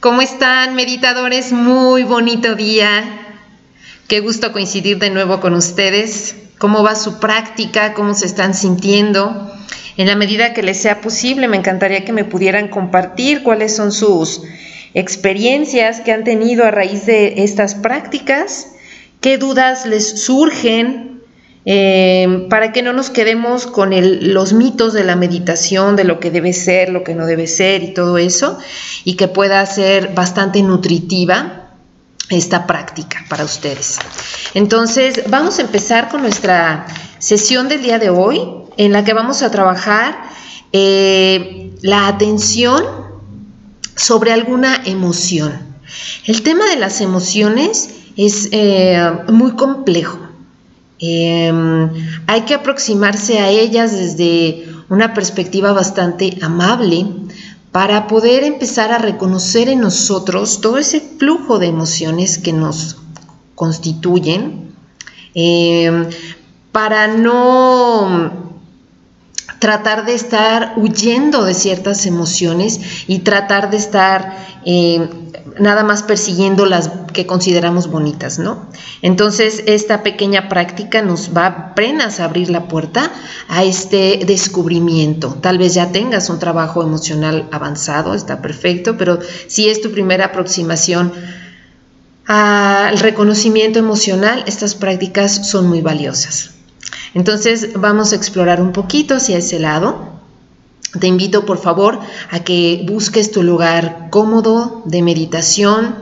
¿Cómo están, meditadores? Muy bonito día. Qué gusto coincidir de nuevo con ustedes. ¿Cómo va su práctica? ¿Cómo se están sintiendo? En la medida que les sea posible, me encantaría que me pudieran compartir cuáles son sus experiencias que han tenido a raíz de estas prácticas, qué dudas les surgen, eh, para que no nos quedemos con los mitos de la meditación, de lo que debe ser, lo que no debe ser y todo eso, y que pueda ser bastante nutritiva esta práctica para ustedes. Entonces, vamos a empezar con nuestra sesión del día de hoy, en la que vamos a trabajar eh, la atención sobre alguna emoción. El tema de las emociones es eh, muy complejo Em, hay que aproximarse a ellas desde una perspectiva bastante amable para poder empezar a reconocer en nosotros todo ese flujo de emociones que nos constituyen, em, para no tratar de estar huyendo de ciertas emociones y tratar de estar em, nada más persiguiendo las que consideramos bonitas, ¿no? Entonces, esta pequeña práctica nos va apenas a abrir la puerta a este descubrimiento. Tal vez ya tengas un trabajo emocional avanzado, está perfecto, pero si es tu primera aproximación al reconocimiento emocional, estas prácticas son muy valiosas. Entonces, vamos a explorar un poquito hacia ese lado. Te invito por favor a que busques tu lugar cómodo de meditación,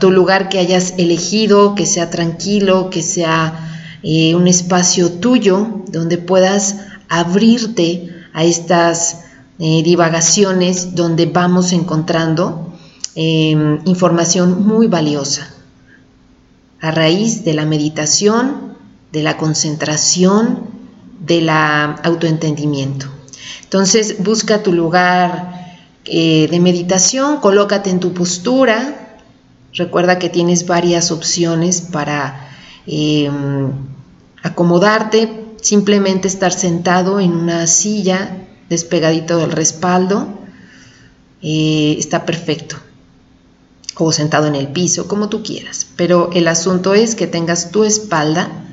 tu lugar que hayas elegido, que sea tranquilo, que sea eh, un espacio tuyo donde puedas abrirte a estas eh, divagaciones donde vamos encontrando em, información muy valiosa a raíz de la meditación, de la concentración, del autoentendimiento. Entonces busca tu lugar eh, de meditación, colócate en tu postura, recuerda que tienes varias opciones para em, acomodarte, simplemente estar sentado en una silla despegadito del respaldo, eh, está perfecto o sentado en el piso, como tú quieras. Pero el asunto es que tengas tu espalda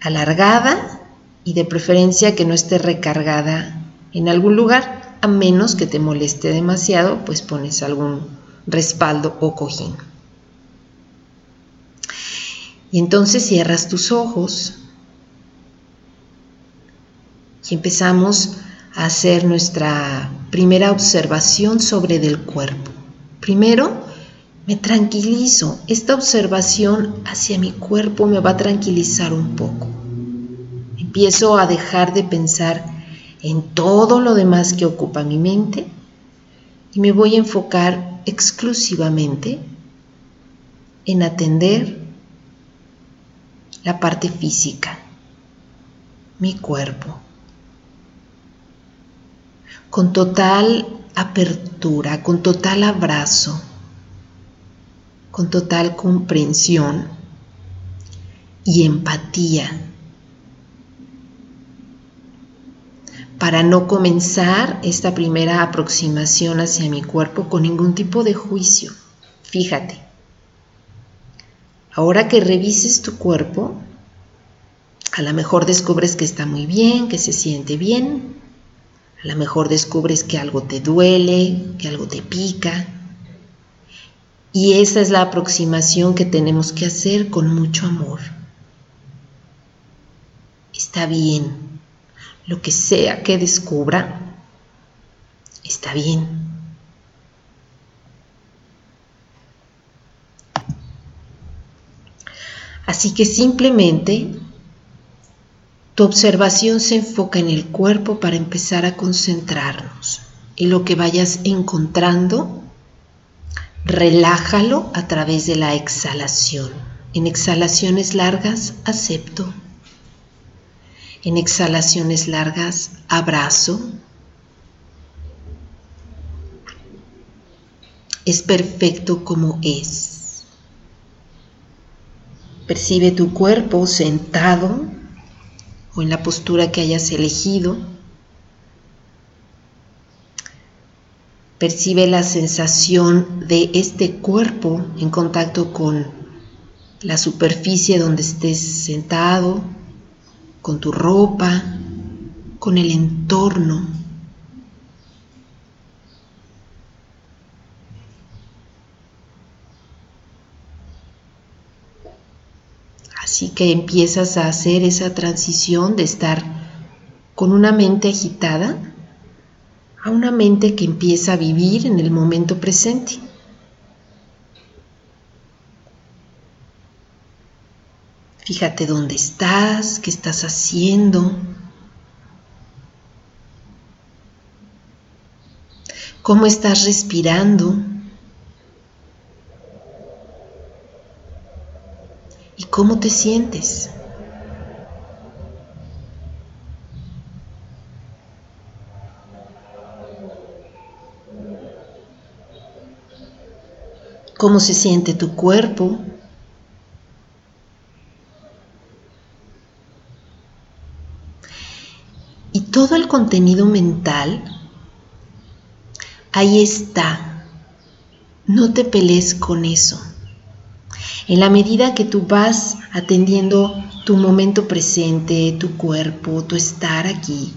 alargada y de preferencia que no esté recargada en algún lugar, a menos que te moleste demasiado, pues pones algún respaldo o cojín. Y entonces cierras tus ojos y empezamos a hacer nuestra primera observación sobre del cuerpo. Primero, me tranquilizo. Esta observación hacia mi cuerpo me va a tranquilizar un poco. Empiezo a dejar de pensar en todo lo demás que ocupa mi mente y me voy a enfocar exclusivamente en atender la parte física, mi cuerpo, con total apertura, con total abrazo, con total comprensión y empatía para no comenzar esta primera aproximación hacia mi cuerpo con ningún tipo de juicio. Fíjate, ahora que revises tu cuerpo, a lo mejor descubres que está muy bien, que se siente bien, a lo mejor descubres que algo te duele, que algo te pica. Y esa es la aproximación que tenemos que hacer con mucho amor. Está bien, lo que sea que descubra, está bien. Así que simplemente tu observación se enfoca en el cuerpo para empezar a concentrarnos. Y lo que vayas encontrando, relájalo a través de la exhalación. En exhalaciones largas, acepto. En exhalaciones largas, abrazo. Es perfecto como es. Percibe tu cuerpo sentado o en la postura que hayas elegido. Percibe la sensación de este cuerpo en contacto con la superficie donde estés sentado, con tu ropa, con el entorno. Así que empiezas a hacer esa transición de estar con una mente agitada a una mente que empieza a vivir en el momento presente. Fíjate dónde estás, qué estás haciendo. ¿Cómo estás respirando? ¿Y cómo te sientes? ¿Cómo se siente tu cuerpo? Y todo el contenido mental, ahí está. No te pelees con eso. En la medida que tú vas atendiendo tu momento presente, tu cuerpo, tu estar aquí,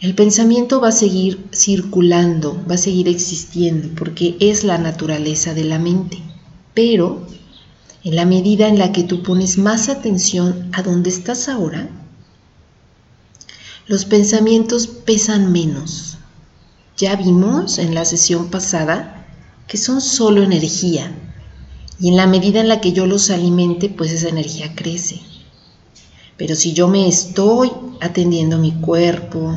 el pensamiento va a seguir circulando, va a seguir existiendo, porque es la naturaleza de la mente. Pero en la medida en la que tú pones más atención a donde estás ahora, los pensamientos pesan menos. Ya vimos en la sesión pasada que son solo energía. Y en la medida en la que yo los alimente, pues esa energía crece. Pero si yo me estoy atendiendo mi cuerpo,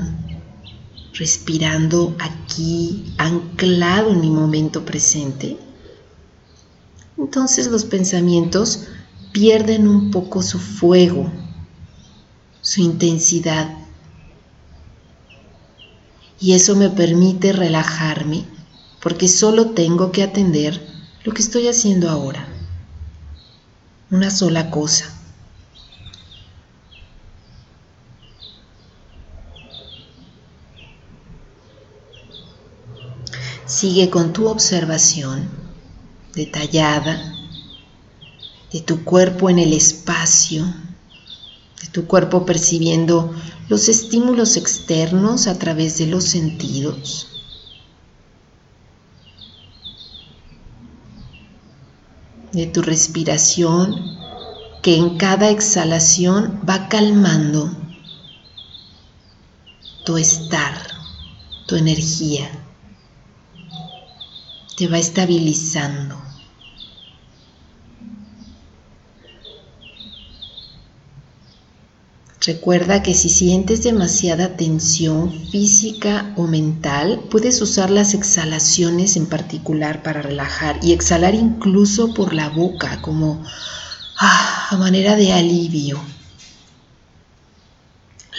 respirando aquí, anclado en mi momento presente, entonces los pensamientos pierden un poco su fuego, su intensidad. Y eso me permite relajarme porque solo tengo que atender lo que estoy haciendo ahora. Una sola cosa. Sigue con tu observación detallada de tu cuerpo en el espacio, de tu cuerpo percibiendo los estímulos externos a través de los sentidos. De tu respiración que en cada exhalación va calmando tu estar, tu energía, te va estabilizando. Recuerda que si sientes demasiada tensión física o mental, puedes usar las exhalaciones en particular para relajar y exhalar incluso por la boca como ah, a manera de alivio.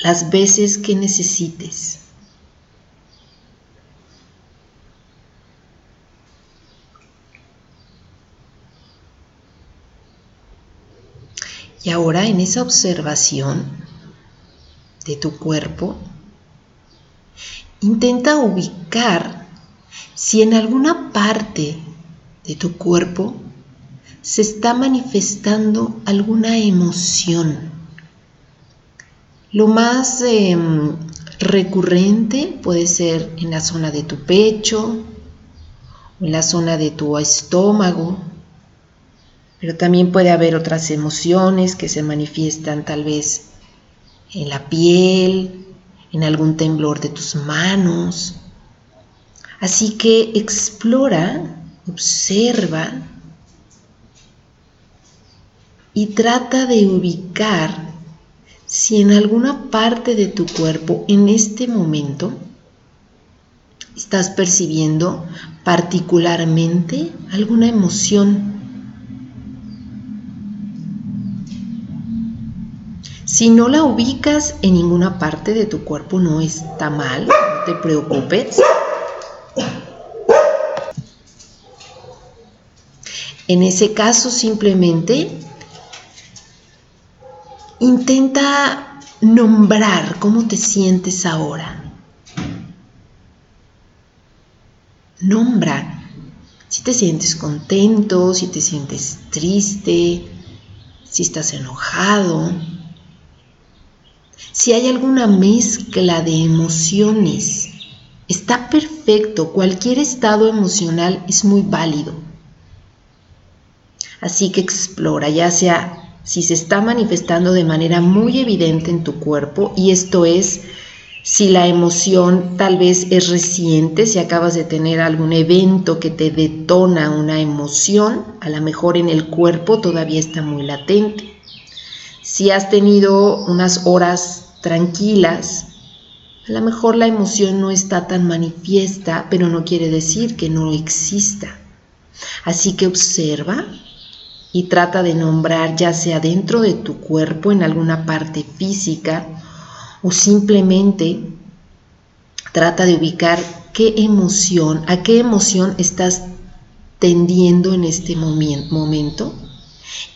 Las veces que necesites. Y ahora en esa observación de tu cuerpo, intenta ubicar si en alguna parte de tu cuerpo se está manifestando alguna emoción. Lo más em, recurrente puede ser en la zona de tu pecho en la zona de tu estómago, pero también puede haber otras emociones que se manifiestan tal vez en la piel, en algún temblor de tus manos. Así que explora, observa y trata de ubicar si en alguna parte de tu cuerpo en este momento estás percibiendo particularmente alguna emoción Si no la ubicas en ninguna parte de tu cuerpo, no está mal, no te preocupes. En ese caso, simplemente intenta nombrar cómo te sientes ahora. Nombra si te sientes contento, si te sientes triste, si estás enojado, si hay alguna mezcla de emociones. Está perfecto, cualquier estado emocional es muy válido. Así que explora, ya sea si se está manifestando de manera muy evidente en tu cuerpo, y esto es si la emoción tal vez es reciente, si acabas de tener algún evento que te detona una emoción, a lo mejor en el cuerpo todavía está muy latente. Si has tenido unas horas tranquilas, a lo mejor la emoción no está tan manifiesta, pero no quiere decir que no exista. Así que observa y trata de nombrar ya sea dentro de tu cuerpo, en alguna parte física, o simplemente trata de ubicar qué emoción, a qué emoción estás tendiendo en este momento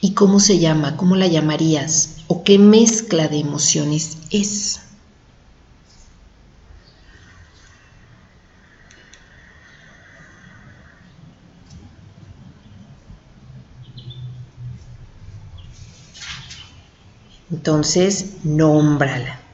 y cómo se llama, cómo la llamarías o qué mezcla de emociones es. Entonces, nómbrala.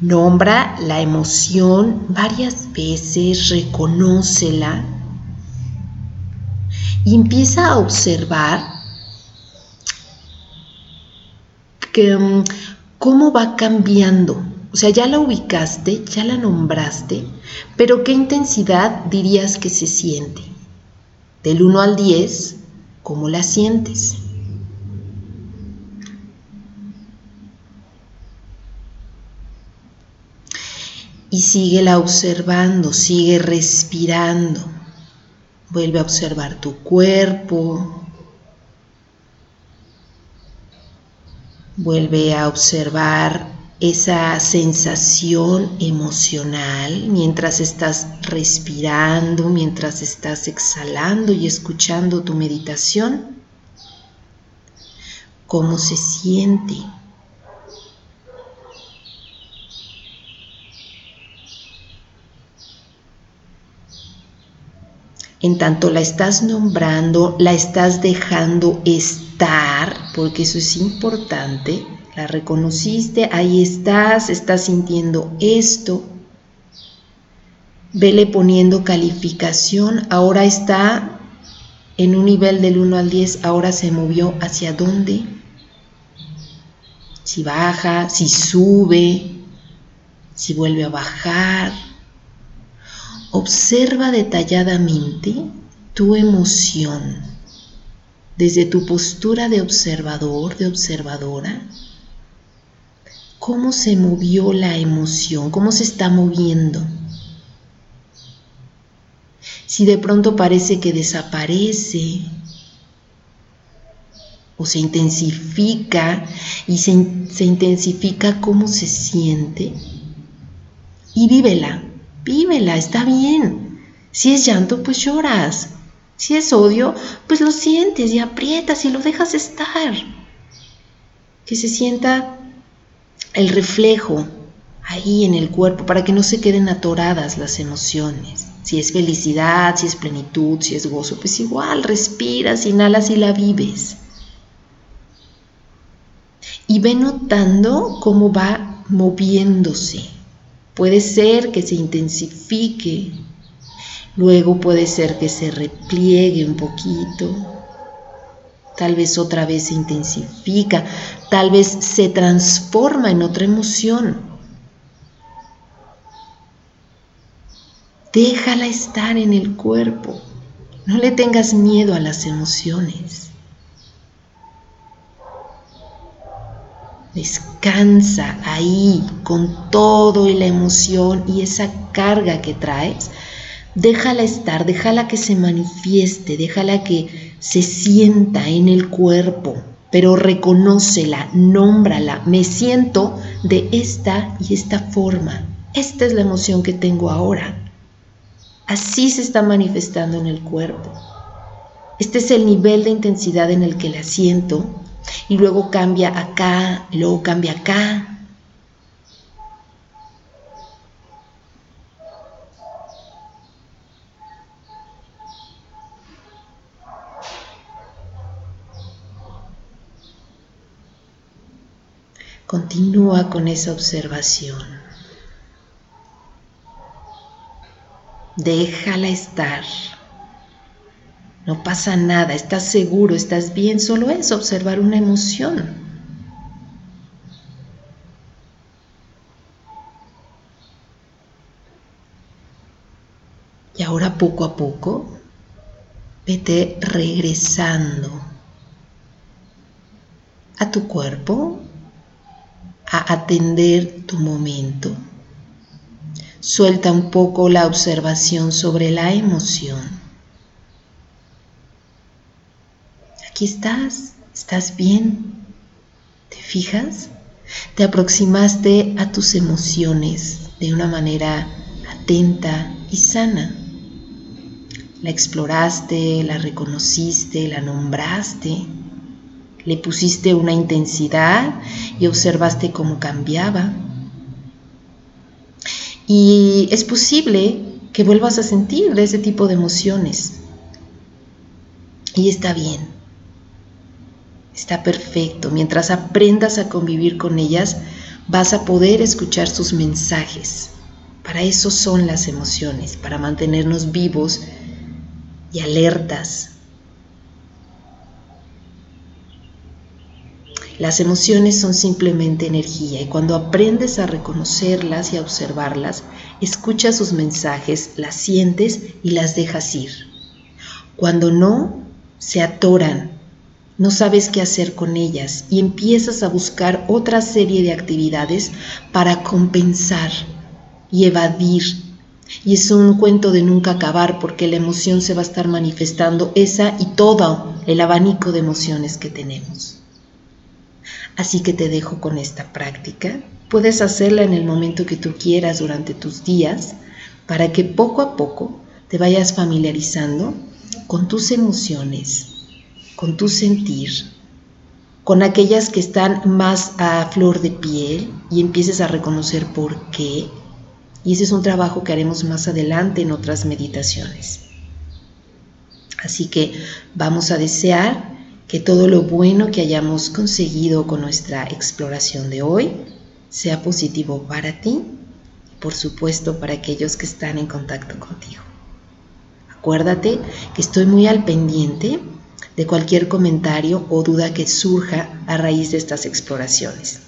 Nombra la emoción varias veces, reconócela y empieza a observar que, mm, cómo va cambiando. O sea, ya la ubicaste, ya la nombraste, pero ¿qué intensidad dirías que se siente? Del 1 al 10, ¿cómo la sientes? Y síguela observando, sigue respirando. Vuelve a observar tu cuerpo. Vuelve a observar esa sensación emocional mientras estás respirando, mientras estás exhalando y escuchando tu meditación. ¿Cómo se siente? En tanto la estás nombrando, la estás dejando estar, porque eso es importante, la reconociste, ahí estás, estás sintiendo esto. Vele poniendo calificación, ahora está en un nivel del 1 al 10, ahora se movió hacia dónde. Si baja, si sube, si vuelve a bajar Observa detalladamente tu emoción desde tu postura de observador, de observadora. ¿Cómo se movió la emoción? ¿Cómo se está moviendo? Si de pronto parece que desaparece o se intensifica y se, se intensifica cómo se siente y vívela vívela, está bien. Si es llanto, pues lloras. Si es odio, pues lo sientes y aprietas y lo dejas estar. Que se sienta el reflejo ahí en el cuerpo para que no se queden atoradas las emociones. Si es felicidad, si es plenitud, si es gozo, pues igual respiras, inhalas y la vives. Y ve notando cómo va moviéndose Puede ser que se intensifique, luego puede ser que se repliegue un poquito, tal vez otra vez se intensifica, tal vez se transforma en otra emoción. Déjala estar en el cuerpo, no le tengas miedo a las emociones. Descansa ahí con todo y la emoción y esa carga que traes. Déjala estar, déjala que se manifieste, déjala que se sienta en el cuerpo, pero reconócela, nómbrala. Me siento de esta y esta forma. Esta es la emoción que tengo ahora. Así se está manifestando en el cuerpo. Este es el nivel de intensidad en el que la siento y luego cambia acá, luego cambia acá. Continúa con esa observación. Déjala estar. No pasa nada, estás seguro, estás bien, solo es observar una emoción. Y ahora poco a poco, vete regresando a tu cuerpo, a atender tu momento. Suelta un poco la observación sobre la emoción Aquí estás, estás bien. ¿Te fijas? Te aproximaste a tus emociones de una manera atenta y sana. La exploraste, la reconociste, la nombraste, le pusiste una intensidad y observaste cómo cambiaba. Y es posible que vuelvas a sentir ese tipo de emociones. Y está bien. Está perfecto. Mientras aprendas a convivir con ellas, vas a poder escuchar sus mensajes. Para eso son las emociones, para mantenernos vivos y alertas. Las emociones son simplemente energía y cuando aprendes a reconocerlas y a observarlas, escuchas sus mensajes, las sientes y las dejas ir. Cuando no, se atoran no sabes qué hacer con ellas y empiezas a buscar otra serie de actividades para compensar y evadir. Y es un cuento de nunca acabar porque la emoción se va a estar manifestando esa y todo el abanico de emociones que tenemos. Así que te dejo con esta práctica. Puedes hacerla en el momento que tú quieras durante tus días para que poco a poco te vayas familiarizando con tus emociones, con tu sentir, con aquellas que están más a flor de piel y empieces a reconocer por qué. Y ese es un trabajo que haremos más adelante en otras meditaciones. Así que vamos a desear que todo lo bueno que hayamos conseguido con nuestra exploración de hoy sea positivo para ti y por supuesto para aquellos que están en contacto contigo. Acuérdate que estoy muy al pendiente de cualquier comentario o duda que surja a raíz de estas exploraciones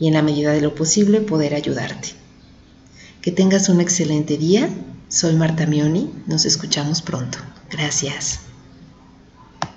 y en la medida de lo posible poder ayudarte. Que tengas un excelente día. Soy Marta Mioni. Nos escuchamos pronto. Gracias.